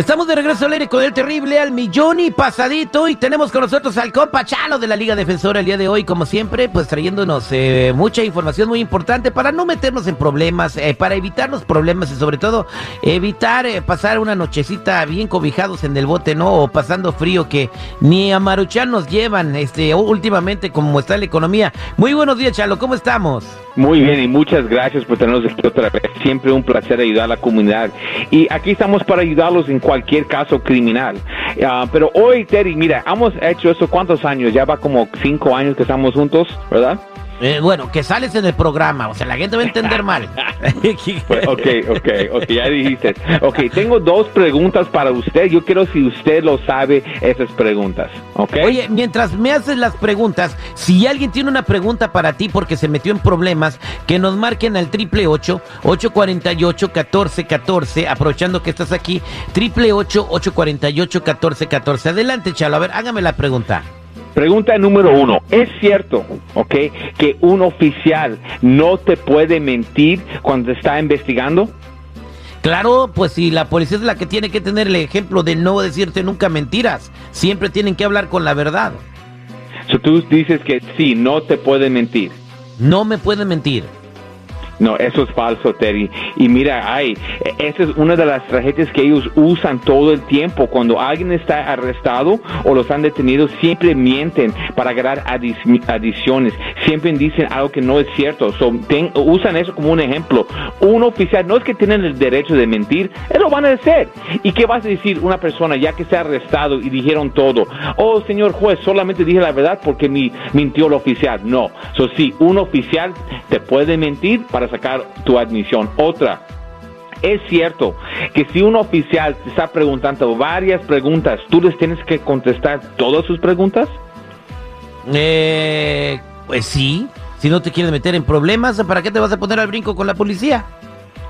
Estamos de regreso al aire con el terrible al millón y pasadito y tenemos con nosotros al compa Chalo de la Liga Defensora el día de hoy, como siempre, pues trayéndonos eh, mucha información muy importante para no meternos en problemas, eh, para evitar los problemas y sobre todo evitar eh, pasar una nochecita bien cobijados en el bote, ¿no? O pasando frío que ni a Maruchan nos llevan este, últimamente como está la economía. Muy buenos días, Chalo, ¿cómo estamos? Muy bien y muchas gracias por tenernos aquí otra vez. Siempre un placer ayudar a la comunidad. Y aquí estamos para ayudarlos en cualquier caso criminal. Ah, pero hoy, Terry, mira, hemos hecho eso cuántos años, ya va como cinco años que estamos juntos, ¿verdad? Eh, bueno, que sales en el programa, o sea, la gente va a entender mal. Pues, ok, ok, ok, ya dijiste. Ok, tengo dos preguntas para usted. Yo quiero si usted lo sabe esas preguntas, ok. Oye, mientras me haces las preguntas, si alguien tiene una pregunta para ti porque se metió en problemas, que nos marquen al triple ocho ocho cuarenta y ocho catorce catorce, aprovechando que estás aquí, triple ocho ocho cuarenta y ocho catorce catorce. Adelante, Chalo, a ver, hágame la pregunta. Pregunta número uno. ¿Es cierto, ok, que un oficial no te puede mentir cuando te está investigando? Claro, pues si la policía es la que tiene que tener el ejemplo de no decirte nunca mentiras, siempre tienen que hablar con la verdad. So, tú dices que sí, no te puede mentir. No me pueden mentir. No, eso es falso, Terry. Y mira, ay, esa es una de las tragedias que ellos usan todo el tiempo. Cuando alguien está arrestado o los han detenido, siempre mienten para ganar adiciones. Siempre dicen algo que no es cierto. usan eso como un ejemplo. Un oficial no es que tienen el derecho de mentir, lo van a hacer. ¿Y qué vas a decir una persona ya que está arrestado y dijeron todo? Oh, señor juez, solamente dije la verdad porque mi, mintió el oficial. No. So, sí, un oficial te puede mentir para sacar tu admisión. Otra, es cierto que si un oficial te está preguntando varias preguntas, ¿tú les tienes que contestar todas sus preguntas? Eh, pues sí. Si no te quieres meter en problemas, ¿para qué te vas a poner al brinco con la policía?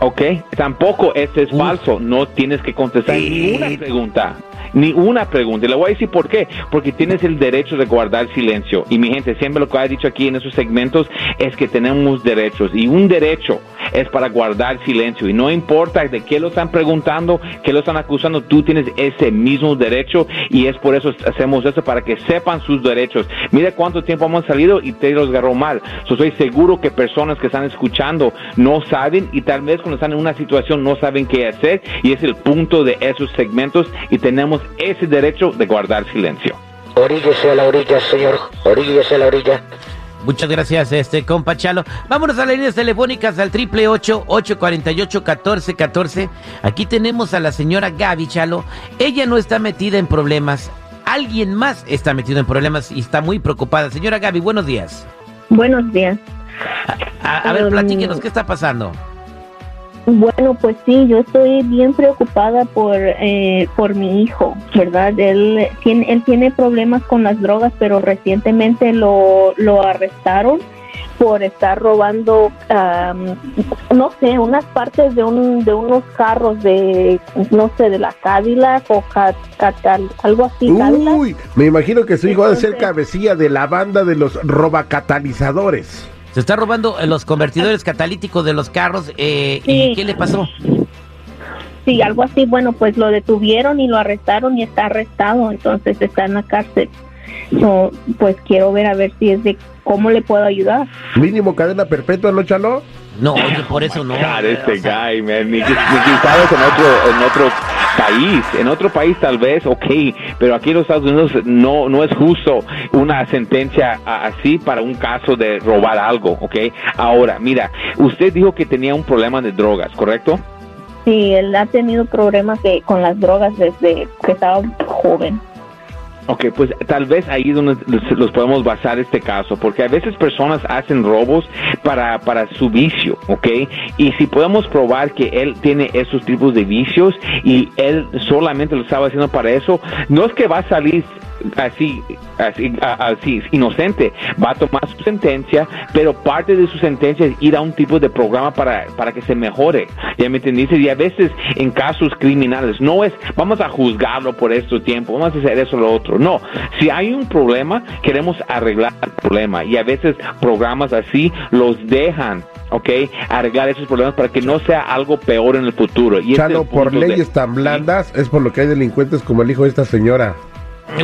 Ok, tampoco eso es falso. No tienes que contestar ninguna pregunta ni una pregunta. Y le voy a decir por qué. Porque tienes el derecho de guardar silencio. Y mi gente, siempre lo que ha dicho aquí en esos segmentos es que tenemos derechos. Y un derecho es para guardar silencio. Y no importa de qué lo están preguntando, qué lo están acusando, tú tienes ese mismo derecho. Y es por eso hacemos eso, para que sepan sus derechos. Mira cuánto tiempo hemos salido y te los agarró mal. So, estoy seguro que personas que están escuchando no saben y tal vez cuando están en una situación no saben qué hacer. Y es el punto de esos segmentos. Y tenemos ese derecho de guardar silencio. Oríllese a la orilla, señor. Oríllese a la orilla. Muchas gracias, este compa Chalo. Vámonos a las líneas telefónicas al triple ocho ocho cuarenta y ocho catorce catorce. Aquí tenemos a la señora Gaby Chalo. Ella no está metida en problemas. Alguien más está metido en problemas y está muy preocupada. Señora Gaby, buenos días. Buenos días. A, ver, platíquenos, ¿qué está pasando? Bueno, pues sí, yo estoy bien preocupada por, eh, por mi hijo, ¿verdad? Él tiene, él tiene problemas con las drogas, pero recientemente lo, lo arrestaron por estar robando, no sé, unas partes de, un, de unos carros de, no sé, de la Cadillac o algo así. Uy, me imagino que su hijo va a ser cabecilla de la banda de los robacatalizadores. Se está robando los convertidores catalíticos de los carros. Eh, ¿Y qué le pasó? Sí, algo así. Bueno, pues lo detuvieron y lo arrestaron y está arrestado, entonces está en la cárcel. No, pues quiero ver a ver si es de cómo le puedo ayudar. Mínimo cadena perpetua, ¿no, Chalo? No, oye, por eso no. este guy, man. Ni, ni, en otro, en otro país. En otro país tal vez, ok, pero aquí en los Estados Unidos no, no es justo una sentencia así para un caso de robar algo, ok. Ahora, mira, usted dijo que tenía un problema de drogas, ¿correcto? Sí, él ha tenido problemas de, con las drogas desde que estaba joven. Ok, pues tal vez ahí donde los podemos basar este caso, porque a veces personas hacen robos para, para su vicio, ¿ok? Y si podemos probar que él tiene esos tipos de vicios y él solamente lo estaba haciendo para eso, no es que va a salir así, así, así, inocente, va a tomar su sentencia, pero parte de su sentencia es ir a un tipo de programa para, para que se mejore. ¿Ya me entendiste? Y a veces en casos criminales no es, vamos a juzgarlo por este tiempo, vamos a hacer eso o lo otro. No, si hay un problema, queremos arreglar el problema. Y a veces programas así los dejan ¿ok? Arreglar esos problemas para que no sea algo peor en el futuro. Y Chalo, por leyes tan blandas es por lo que hay delincuentes como el hijo de esta señora.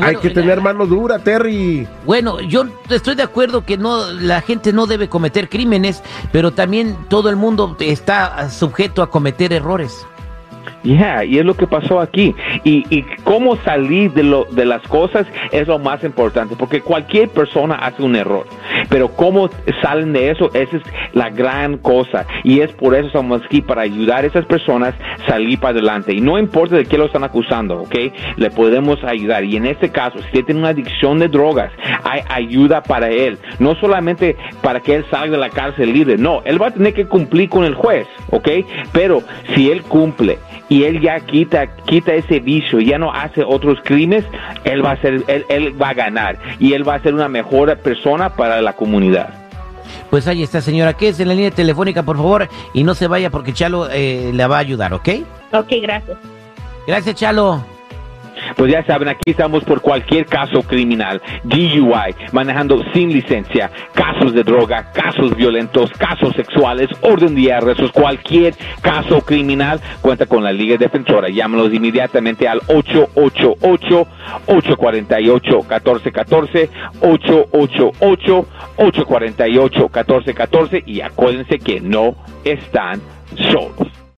Hay que tener mano dura, Terry. Bueno, yo estoy de acuerdo que no, la gente no debe cometer crímenes, pero también todo el mundo está sujeto a cometer errores. Yeah, y es lo que pasó aquí. Y, y cómo salir de, lo, de las cosas es lo más importante, porque cualquier persona hace un error, pero cómo salen de eso, esa es la gran cosa. Y es por eso estamos aquí, para ayudar a esas personas a salir para adelante. Y no importa de qué lo están acusando, ¿ok? Le podemos ayudar. Y en este caso, si tiene una adicción de drogas, hay ayuda para él. No solamente para que él salga de la cárcel libre, no, él va a tener que cumplir con el juez, ¿ok? Pero si él cumple y él ya quita, quita ese vicio, ya no hace otros crímenes, él va a ser, él, él va a ganar y él va a ser una mejor persona para la comunidad. Pues ahí está, señora, que es en la línea telefónica, por favor, y no se vaya porque Chalo eh, la va a ayudar, ¿ok? Ok, gracias. Gracias, Chalo. Pues ya saben, aquí estamos por cualquier caso criminal, DUI, manejando sin licencia, casos de droga, casos violentos, casos sexuales, orden de arrestos, cualquier caso criminal, cuenta con la Liga Defensora. Llámanos inmediatamente al 888-848-1414, 888-848-1414 y acuérdense que no están solos.